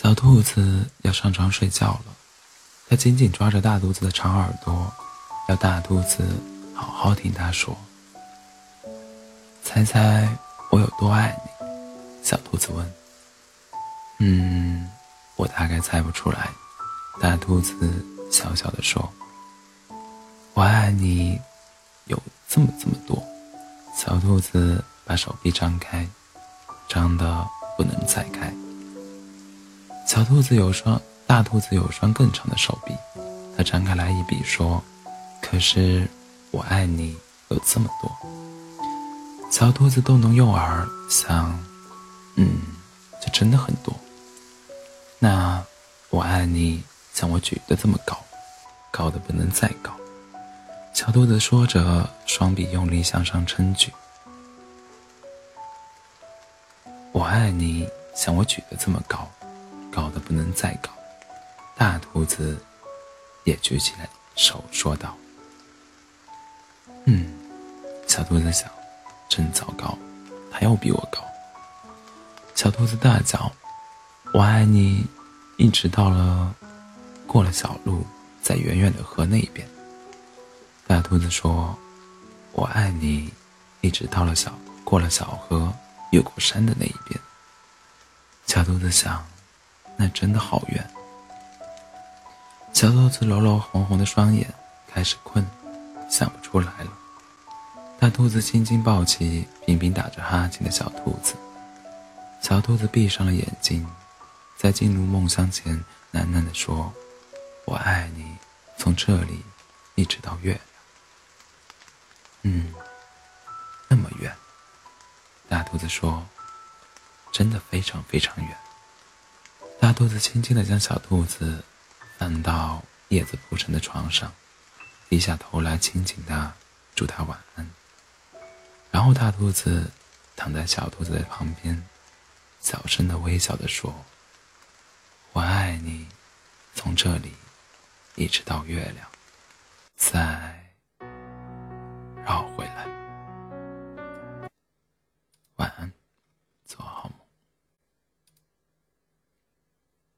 小兔子要上床睡觉了，它紧紧抓着大肚子的长耳朵，要大肚子好好听它说。猜猜我有多爱你？小兔子问。嗯，我大概猜不出来。大兔子小小的说：“我爱你，有这么这么多。”小兔子把手臂张开，张得不能再开。小兔子有双，大兔子有双更长的手臂，它张开来一比说：“可是我爱你有这么多。”小兔子动动右耳想：“嗯，这真的很多。那我爱你像我举得这么高，高的不能再高。”小兔子说着，双臂用力向上撑举。我爱你像我举得这么高。高的不能再高，大兔子也举起了手，说道：“嗯。”小兔子想：“真糟糕，他又比我高。”小兔子大叫：“我爱你！”一直到了过了小路，在远远的河那一边。大兔子说：“我爱你！”一直到了小过了小河，越过山的那一边。小兔子想。那真的好远。小兔子揉揉红红的双眼，开始困，想不出来了。大兔子轻轻抱起频频打着哈欠的小兔子，小兔子闭上了眼睛，在进入梦乡前喃喃地说：“我爱你，从这里一直到月亮。”嗯，那么远。大兔子说：“真的非常非常远。”大兔子轻轻地将小兔子放到叶子铺成的床上，低下头来亲亲它祝它晚安。然后大兔子躺在小兔子的旁边，小声的微笑地说：“我爱你，从这里一直到月亮，在。”